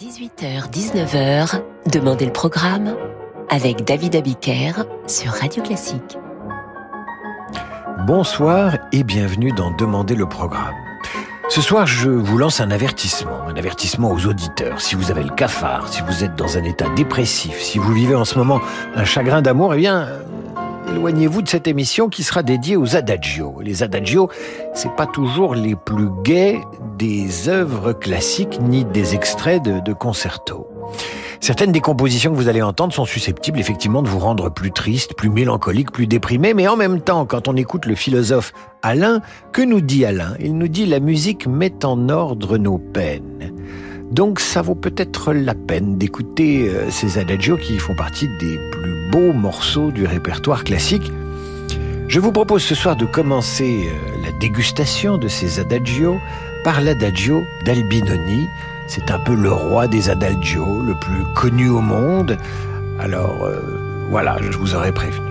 18h-19h, Demandez le programme avec David Abiker sur Radio Classique. Bonsoir et bienvenue dans Demandez le programme. Ce soir, je vous lance un avertissement, un avertissement aux auditeurs. Si vous avez le cafard, si vous êtes dans un état dépressif, si vous vivez en ce moment un chagrin d'amour, eh bien, éloignez-vous de cette émission qui sera dédiée aux adagios. Les adagios, c'est pas toujours les plus gais des œuvres classiques ni des extraits de, de concertos. Certaines des compositions que vous allez entendre sont susceptibles effectivement de vous rendre plus triste, plus mélancolique, plus déprimé, mais en même temps, quand on écoute le philosophe Alain, que nous dit Alain? Il nous dit la musique met en ordre nos peines. Donc ça vaut peut-être la peine d'écouter euh, ces adagios qui font partie des plus beaux morceaux du répertoire classique. Je vous propose ce soir de commencer euh, la dégustation de ces adagios par l'adagio d'Albinoni, c'est un peu le roi des adagios, le plus connu au monde. Alors euh, voilà, je vous aurais prévenu.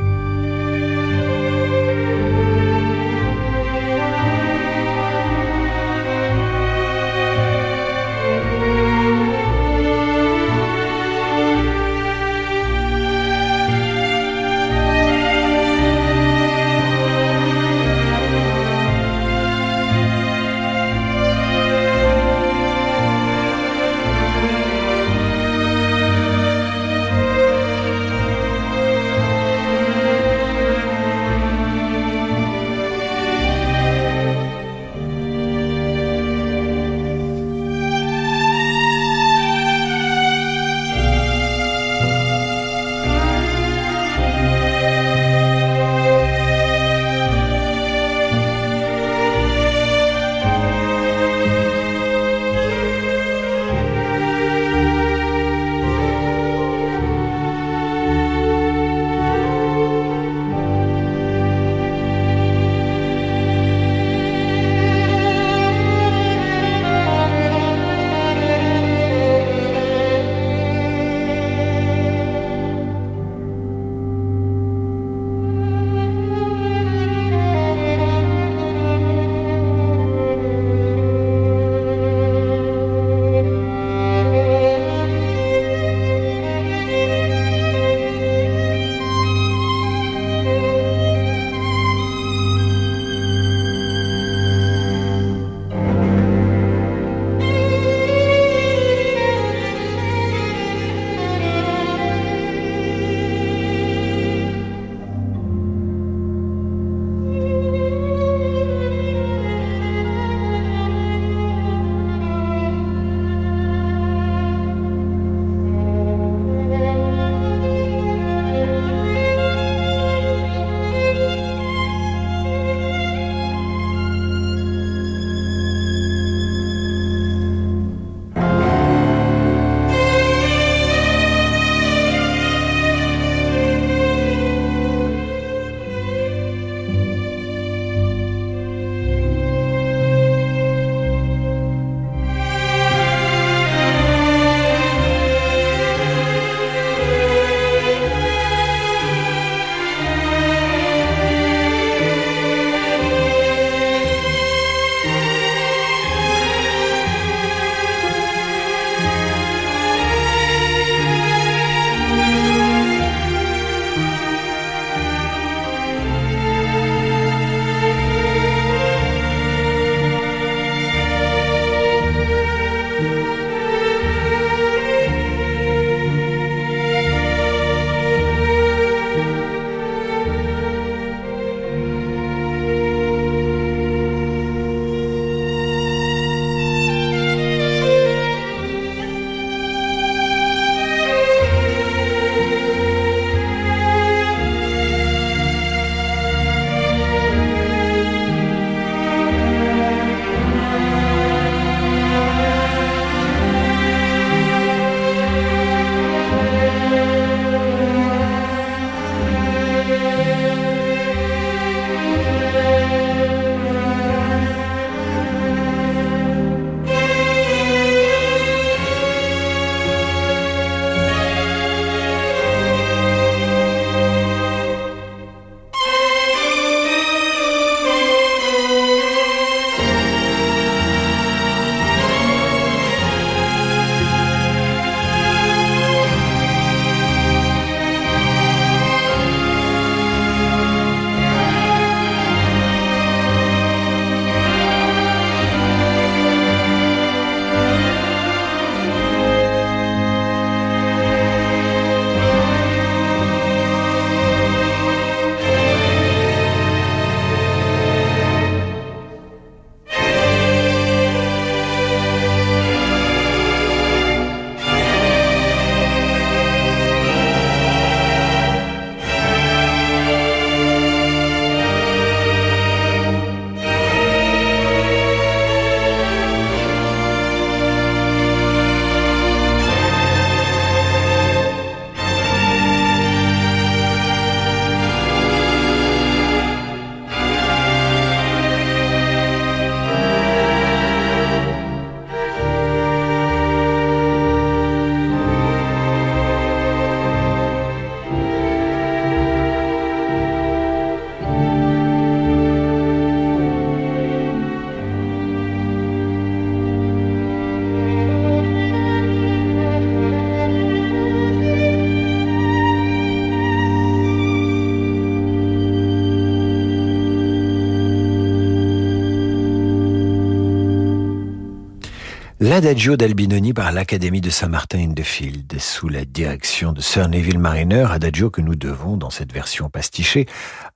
L'Adagio d'Albinoni par l'Académie de Saint-Martin-in-the-Field, sous la direction de Sir Neville Mariner, Adagio que nous devons, dans cette version pastichée,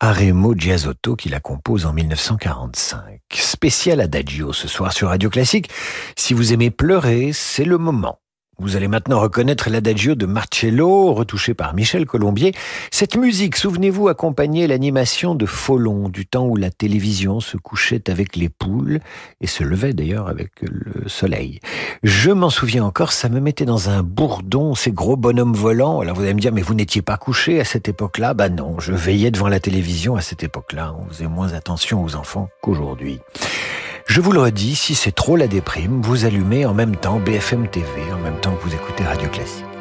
à Remo Giasotto qui la compose en 1945. Spécial Adagio ce soir sur Radio Classique. Si vous aimez pleurer, c'est le moment. Vous allez maintenant reconnaître l'adagio de Marcello, retouché par Michel Colombier. Cette musique, souvenez-vous, accompagnait l'animation de Folon, du temps où la télévision se couchait avec les poules et se levait d'ailleurs avec le soleil. Je m'en souviens encore, ça me mettait dans un bourdon, ces gros bonhommes volants. Alors vous allez me dire, mais vous n'étiez pas couché à cette époque-là? Bah non, je veillais devant la télévision à cette époque-là. On faisait moins attention aux enfants qu'aujourd'hui. Je vous le redis, si c'est trop la déprime, vous allumez en même temps BFM TV, en même temps que vous écoutez Radio Classique.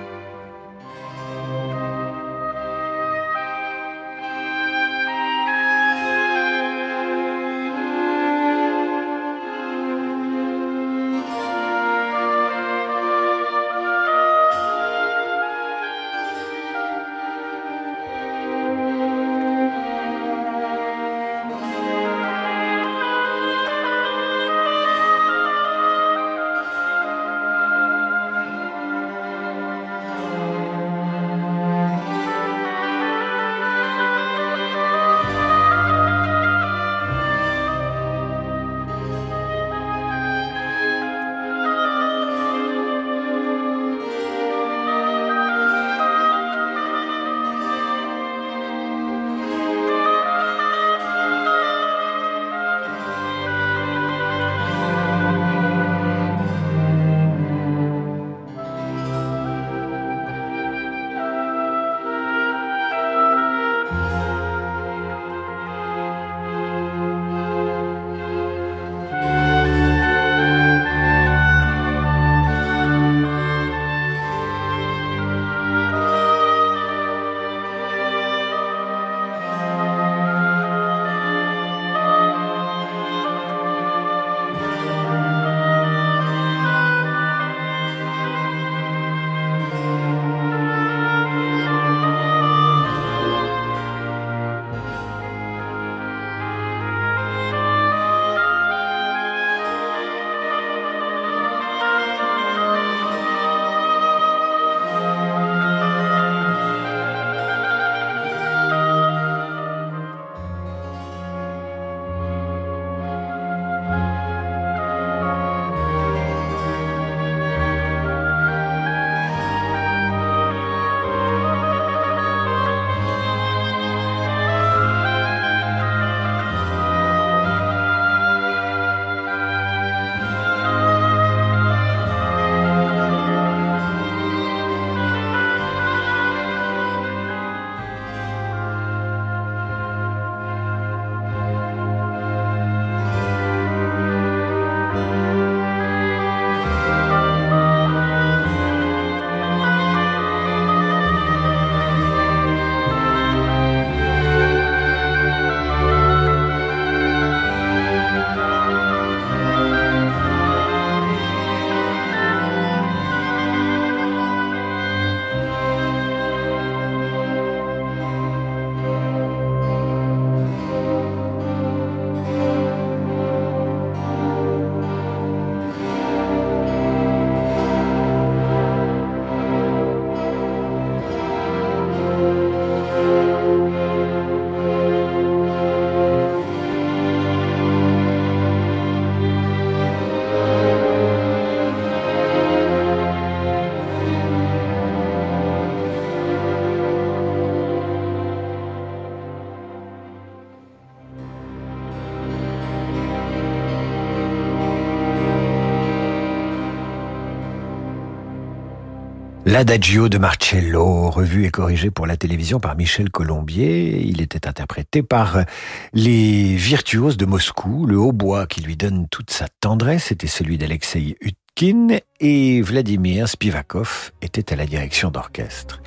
L'Adagio de Marcello, revu et corrigé pour la télévision par Michel Colombier. Il était interprété par les virtuoses de Moscou. Le hautbois qui lui donne toute sa tendresse était celui d'Alexei Utkin et Vladimir Spivakov était à la direction d'orchestre.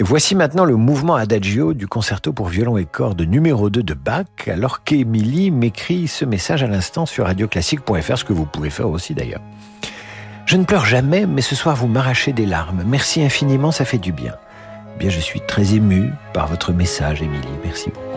Voici maintenant le mouvement Adagio du concerto pour violon et cordes numéro 2 de Bach, alors qu'Émilie m'écrit ce message à l'instant sur radioclassique.fr, ce que vous pouvez faire aussi d'ailleurs. Je ne pleure jamais, mais ce soir vous m'arrachez des larmes. Merci infiniment, ça fait du bien. Bien, je suis très ému par votre message, Émilie. Merci beaucoup.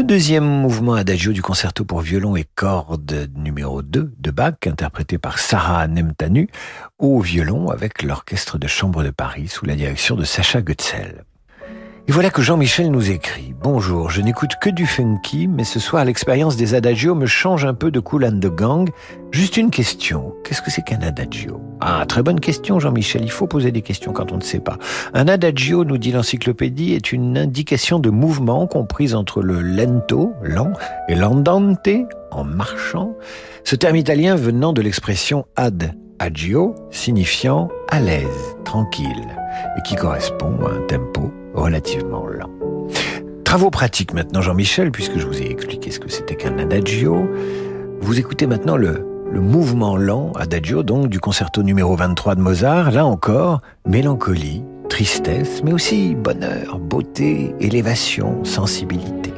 Le deuxième mouvement adagio du concerto pour violon et cordes numéro 2 de Bach, interprété par Sarah Nemtanu, au violon avec l'Orchestre de Chambre de Paris sous la direction de Sacha Götzel. Et voilà que Jean-Michel nous écrit Bonjour, je n'écoute que du funky, mais ce soir l'expérience des adagios me change un peu de Cool and Gang. Juste une question qu'est-ce que c'est qu'un adagio? Ah, très bonne question, Jean-Michel. Il faut poser des questions quand on ne sait pas. Un adagio, nous dit l'encyclopédie, est une indication de mouvement comprise entre le lento, lent, et l'andante, en marchant. Ce terme italien venant de l'expression ad agio, signifiant à l'aise, tranquille, et qui correspond à un tempo relativement lent. Travaux pratiques maintenant, Jean-Michel, puisque je vous ai expliqué ce que c'était qu'un adagio. Vous écoutez maintenant le, mouvement lent, adagio, donc du concerto numéro 23 de Mozart. Là encore, mélancolie, tristesse, mais aussi bonheur, beauté, élévation, sensibilité.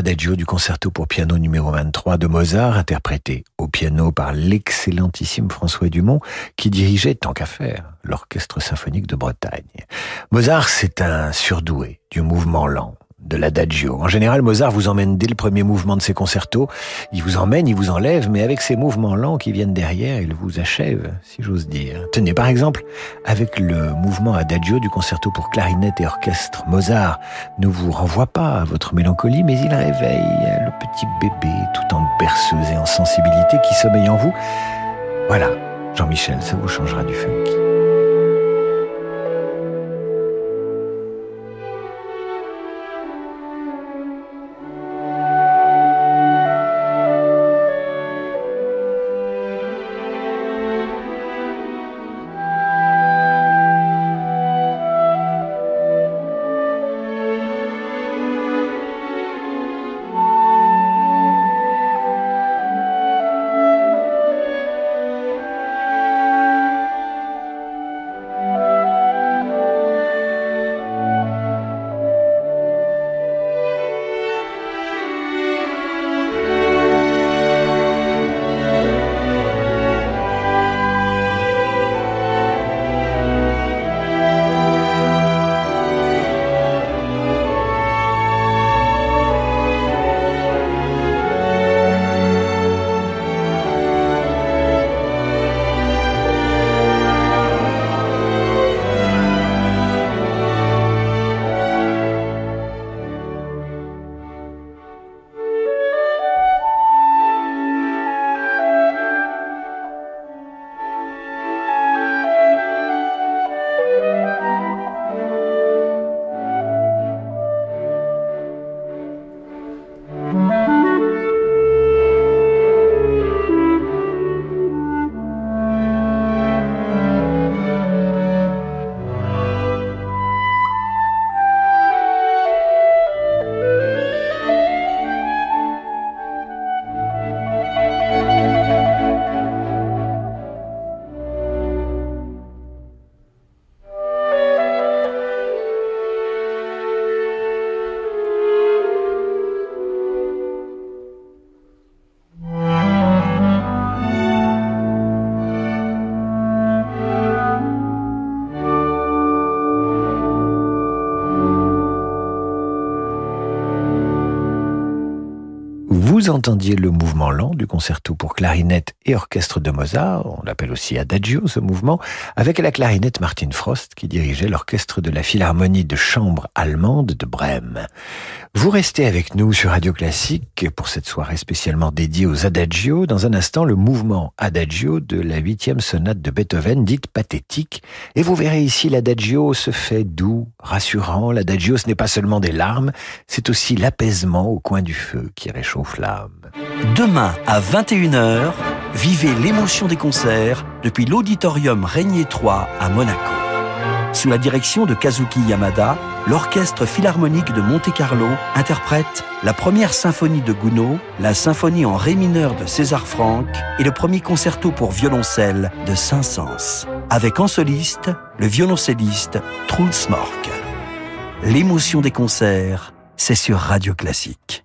Adagio du concerto pour piano numéro 23 de Mozart, interprété au piano par l'excellentissime François Dumont, qui dirigeait, tant qu'à faire, l'Orchestre symphonique de Bretagne. Mozart, c'est un surdoué du mouvement lent de l'adagio. En général, Mozart vous emmène dès le premier mouvement de ses concertos. Il vous emmène, il vous enlève, mais avec ces mouvements lents qui viennent derrière, il vous achève, si j'ose dire. Tenez, par exemple, avec le mouvement adagio du concerto pour clarinette et orchestre, Mozart ne vous renvoie pas à votre mélancolie, mais il réveille le petit bébé tout en berceuse et en sensibilité qui sommeille en vous. Voilà, Jean-Michel, ça vous changera du funky. Entendiez le mouvement lent du concerto pour clarinette et orchestre de Mozart, on l'appelle aussi Adagio ce mouvement, avec la clarinette Martin Frost qui dirigeait l'orchestre de la Philharmonie de chambre allemande de Brême. Vous restez avec nous sur Radio Classique pour cette soirée spécialement dédiée aux Adagio. Dans un instant, le mouvement Adagio de la huitième sonate de Beethoven, dite pathétique. Et vous verrez ici, l'Adagio se fait doux, rassurant. L'Adagio, ce n'est pas seulement des larmes, c'est aussi l'apaisement au coin du feu qui réchauffe l'âme. Demain à 21h, vivez l'émotion des concerts depuis l'auditorium Régnier 3 à Monaco. Sous la direction de Kazuki Yamada, l'Orchestre Philharmonique de Monte-Carlo interprète la première symphonie de Gounod, la symphonie en ré mineur de César Franck et le premier concerto pour violoncelle de Saint-Saëns, avec en soliste le violoncelliste Truls Mork. L'émotion des concerts, c'est sur Radio Classique.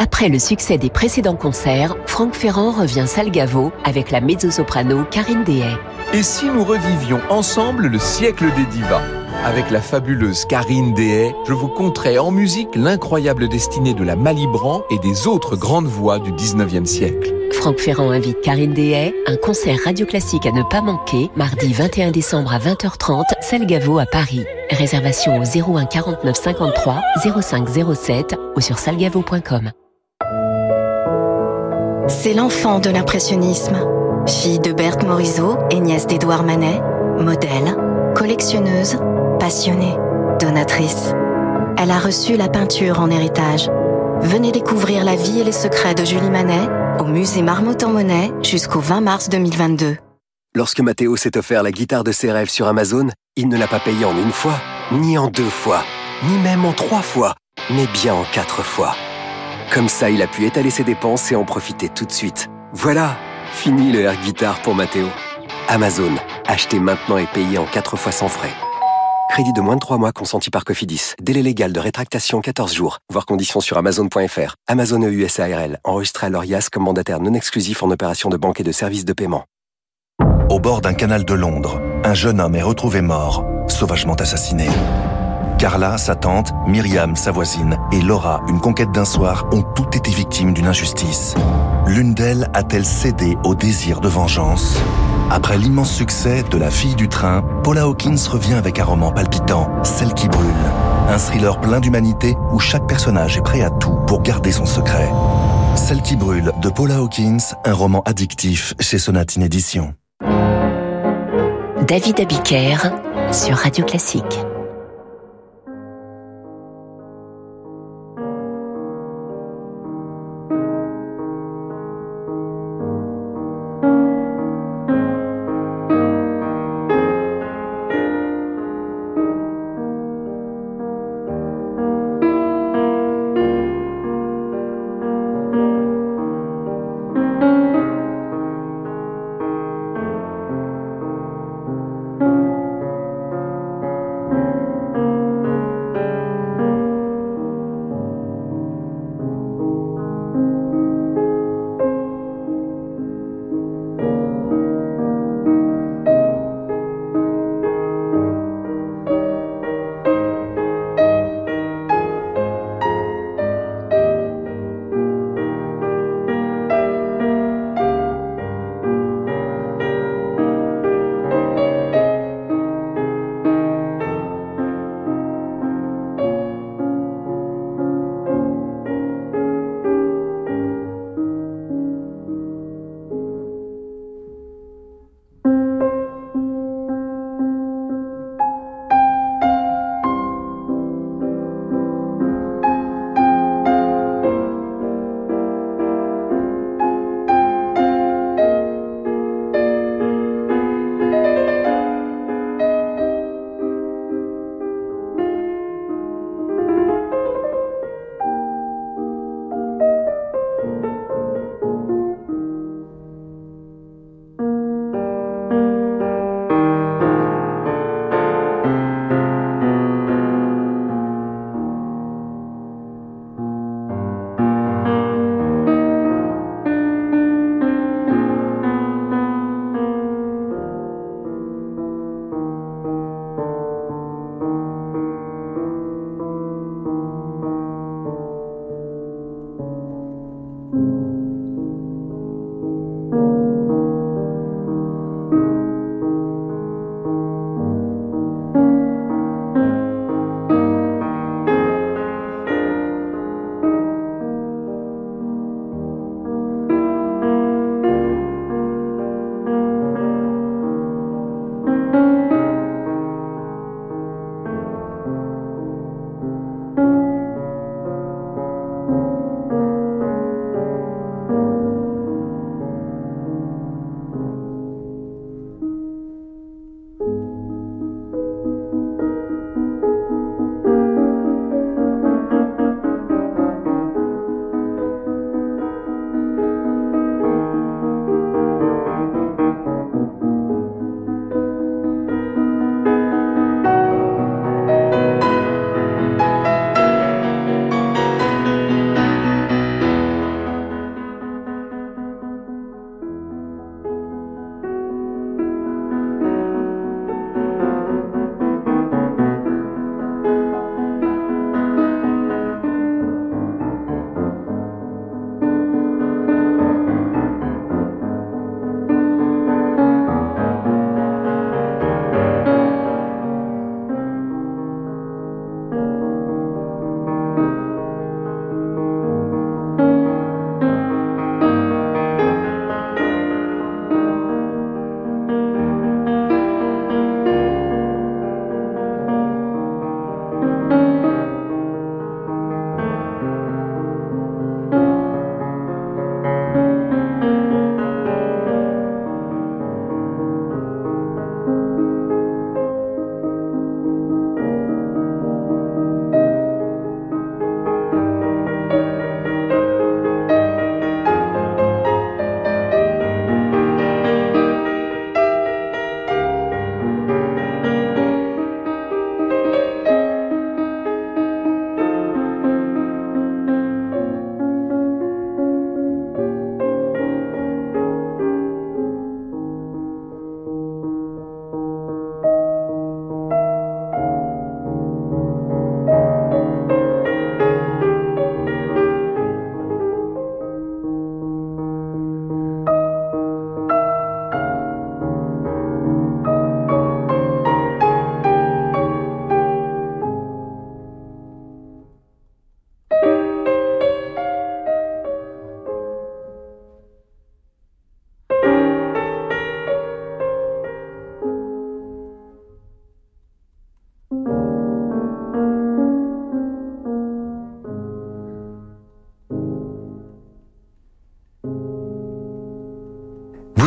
Après le succès des précédents concerts, Franck Ferrand revient Salgavo avec la mezzo-soprano Karine Dehay. Et si nous revivions ensemble le siècle des divas? Avec la fabuleuse Karine Dehay, je vous conterai en musique l'incroyable destinée de la Malibran et des autres grandes voix du 19e siècle. Franck Ferrand invite Karine Dehay, un concert radio classique à ne pas manquer, mardi 21 décembre à 20h30, Salgavo à Paris. Réservation au 01 49 53 05 07 ou sur salgavo.com. C'est l'enfant de l'impressionnisme. Fille de Berthe Morisot et nièce d'Édouard Manet, modèle, collectionneuse, passionnée, donatrice. Elle a reçu la peinture en héritage. Venez découvrir la vie et les secrets de Julie Manet au musée Marmottan-Monet jusqu'au 20 mars 2022. Lorsque Mathéo s'est offert la guitare de ses rêves sur Amazon, il ne l'a pas payée en une fois, ni en deux fois, ni même en trois fois, mais bien en quatre fois. Comme ça, il a pu étaler ses dépenses et en profiter tout de suite. Voilà, fini le air guitare pour Mathéo. Amazon, achetez maintenant et payez en 4 fois sans frais. Crédit de moins de 3 mois consenti par Cofidis. Délai légal de rétractation 14 jours. Voir conditions sur amazon.fr. Amazon EU SARL. Enregistré à l'ORIAS comme mandataire non exclusif en opération de banque et de services de paiement. Au bord d'un canal de Londres, un jeune homme est retrouvé mort, sauvagement assassiné. Carla, sa tante, Myriam, sa voisine, et Laura, une conquête d'un soir, ont toutes été victimes d'une injustice. L'une d'elles a-t-elle cédé au désir de vengeance? Après l'immense succès de La fille du train, Paula Hawkins revient avec un roman palpitant, Celle qui brûle. Un thriller plein d'humanité où chaque personnage est prêt à tout pour garder son secret. Celle qui brûle de Paula Hawkins, un roman addictif chez Sonatine Édition. David Abiker sur Radio Classique.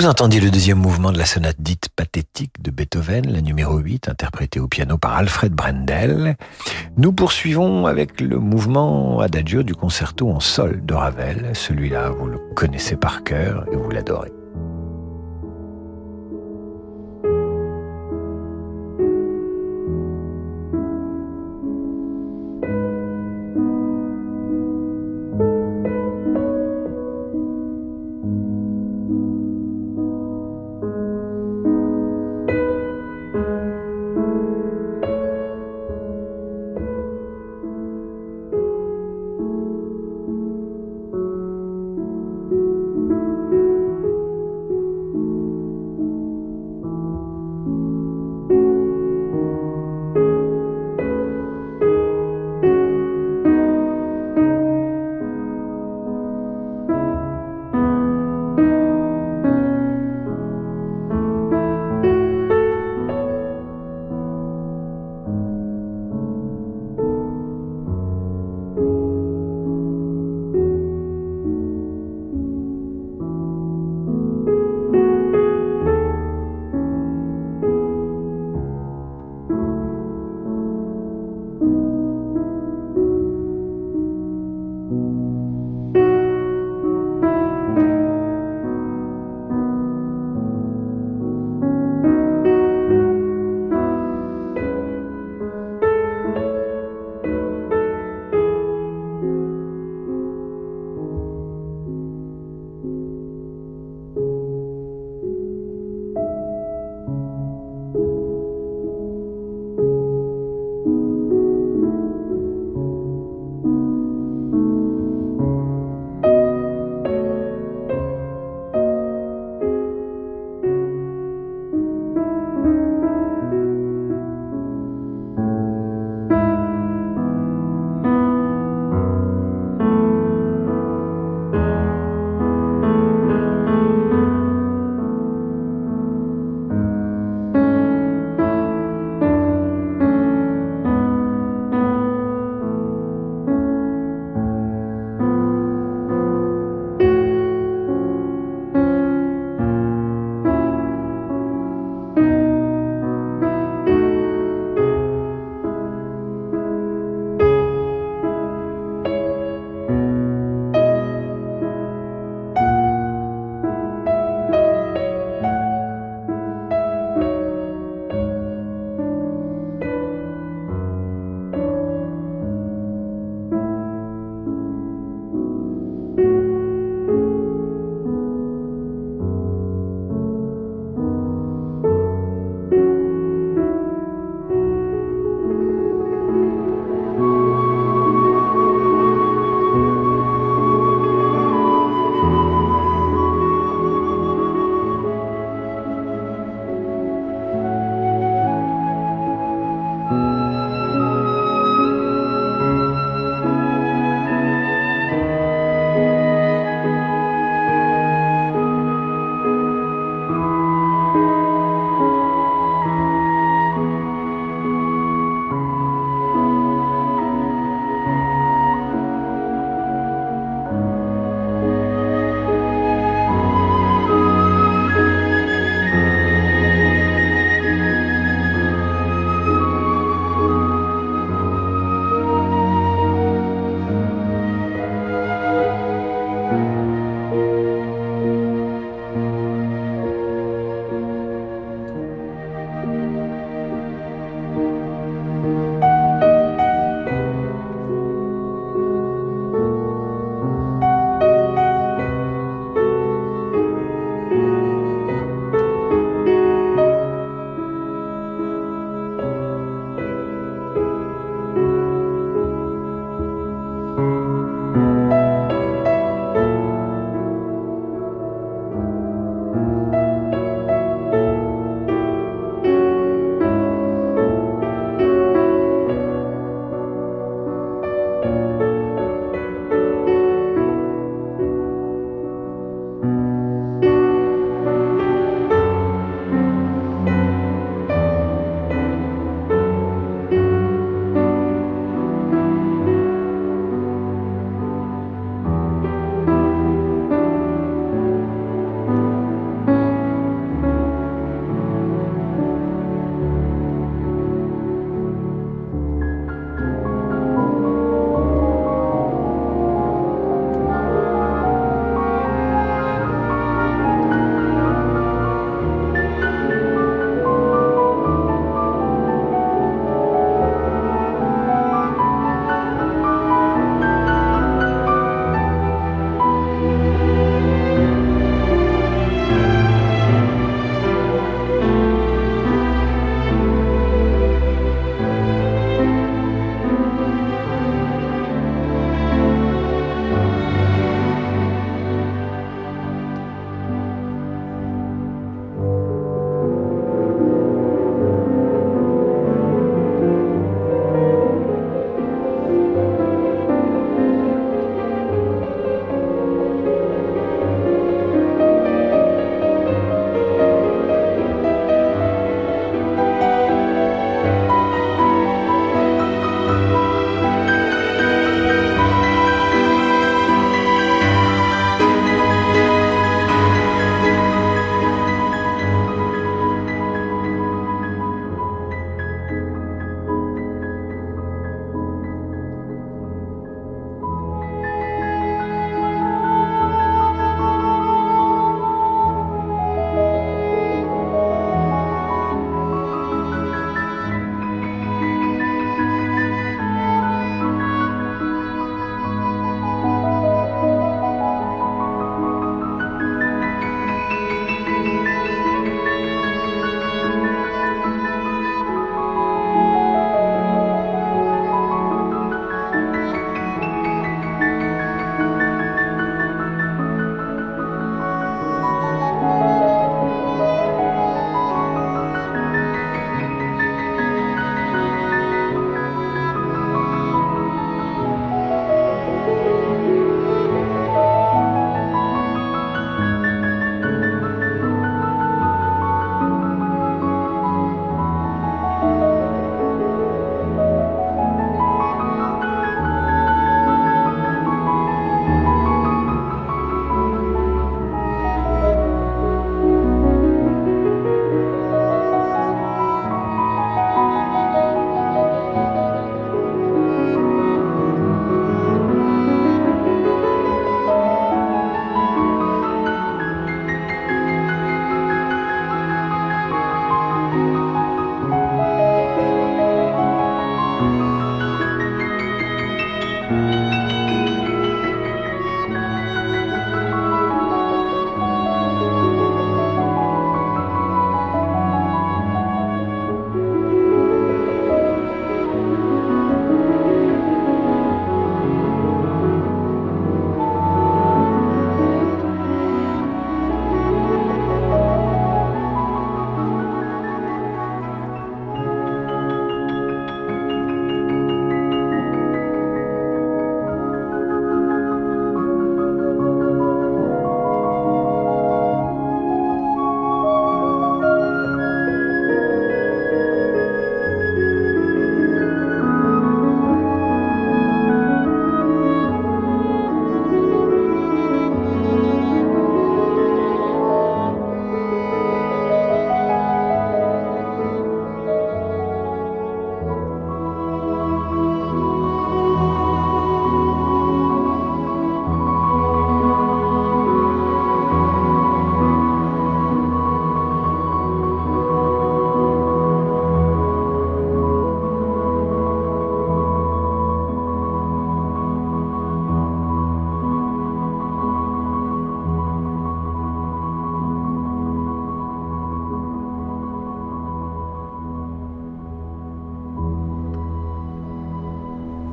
Vous entendiez le deuxième mouvement de la sonate dite pathétique de Beethoven, la numéro 8, interprétée au piano par Alfred Brendel. Nous poursuivons avec le mouvement adagio du concerto en sol de Ravel. Celui-là, vous le connaissez par cœur et vous l'adorez.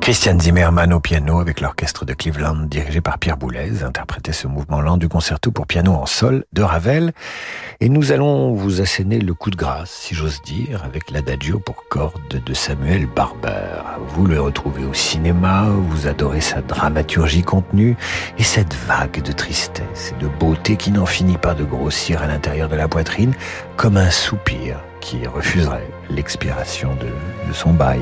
Christian Zimmermann au piano avec l'orchestre de Cleveland dirigé par Pierre Boulez interprétait ce mouvement lent du concerto pour piano en sol de Ravel. Et nous allons vous asséner le coup de grâce, si j'ose dire, avec l'adagio pour cordes de Samuel Barber. Vous le retrouvez au cinéma, vous adorez sa dramaturgie contenue et cette vague de tristesse et de beauté qui n'en finit pas de grossir à l'intérieur de la poitrine comme un soupir qui refuserait l'expiration de, de son bail.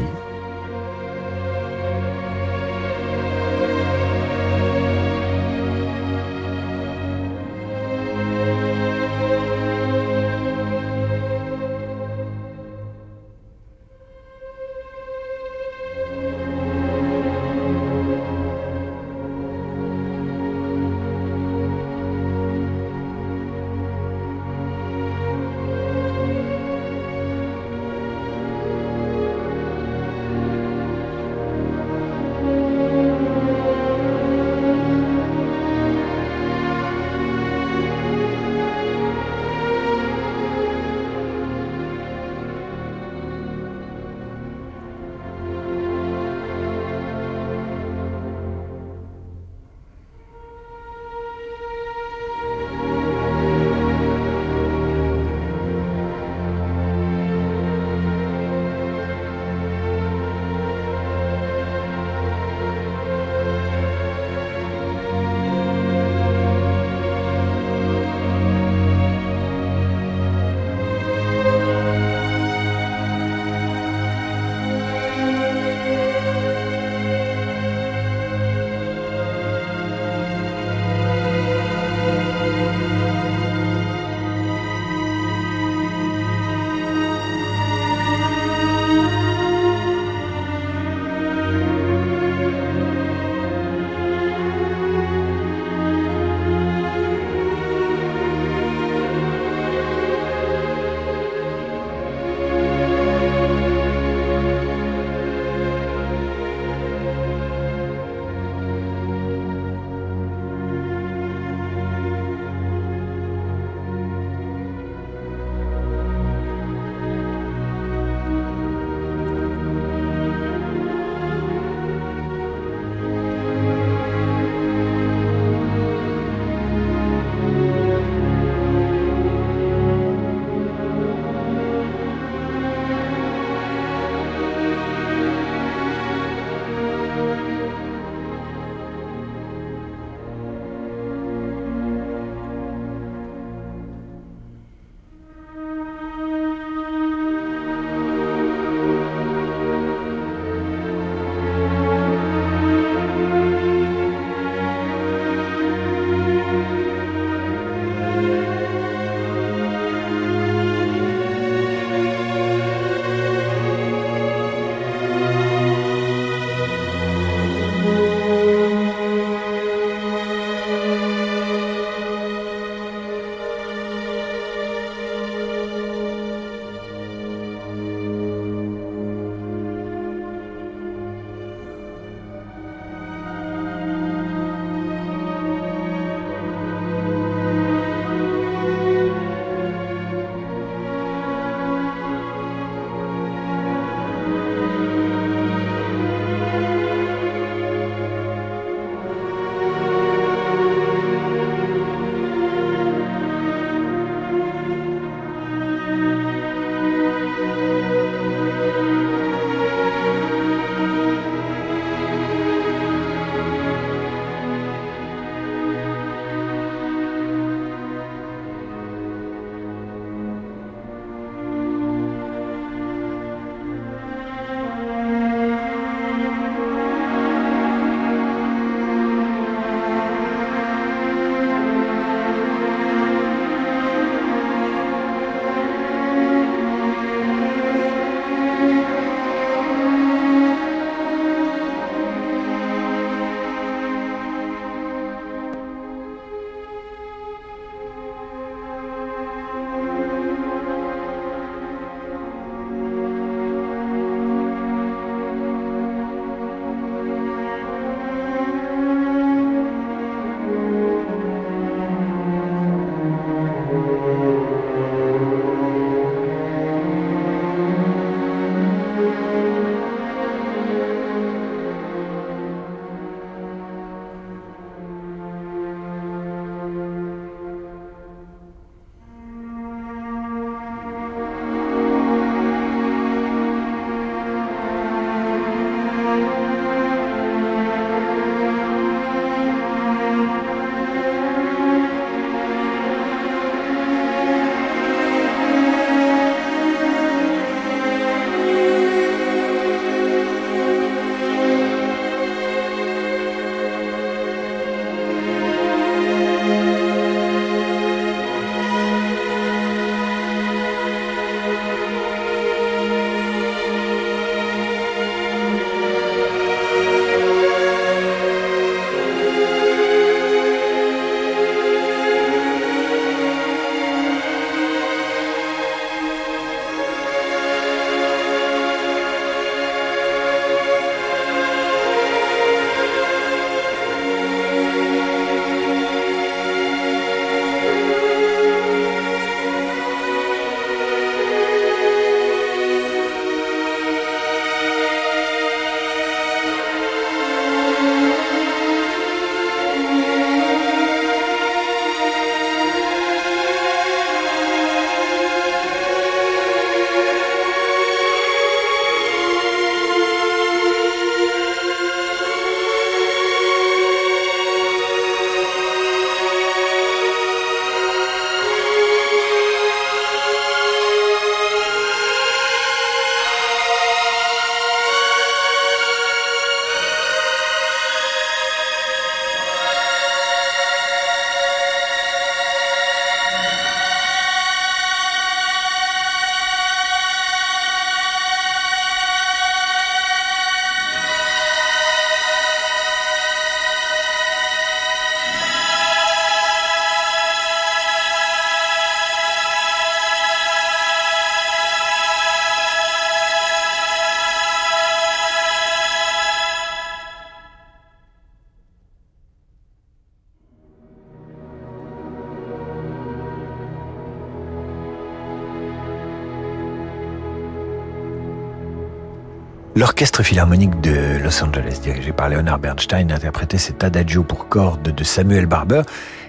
L'Orchestre Philharmonique de Los Angeles, dirigé par Leonard Bernstein, interprétait cet adagio pour cordes de Samuel Barber,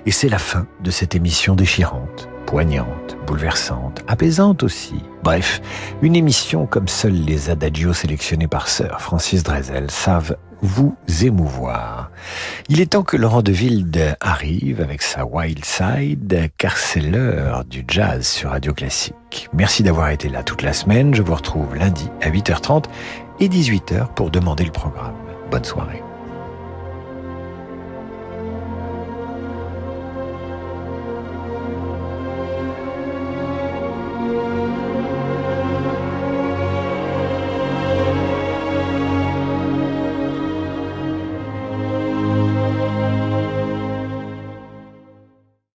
et c'est la fin de cette émission déchirante, poignante, bouleversante, apaisante aussi. Bref, une émission comme seuls les adagios sélectionnés par Sir Francis Drezel savent vous émouvoir. Il est temps que Laurent de Wilde arrive avec sa Wild Side, car c'est l'heure du jazz sur Radio Classique. Merci d'avoir été là toute la semaine. Je vous retrouve lundi à 8h30 et 18h pour demander le programme. Bonne soirée.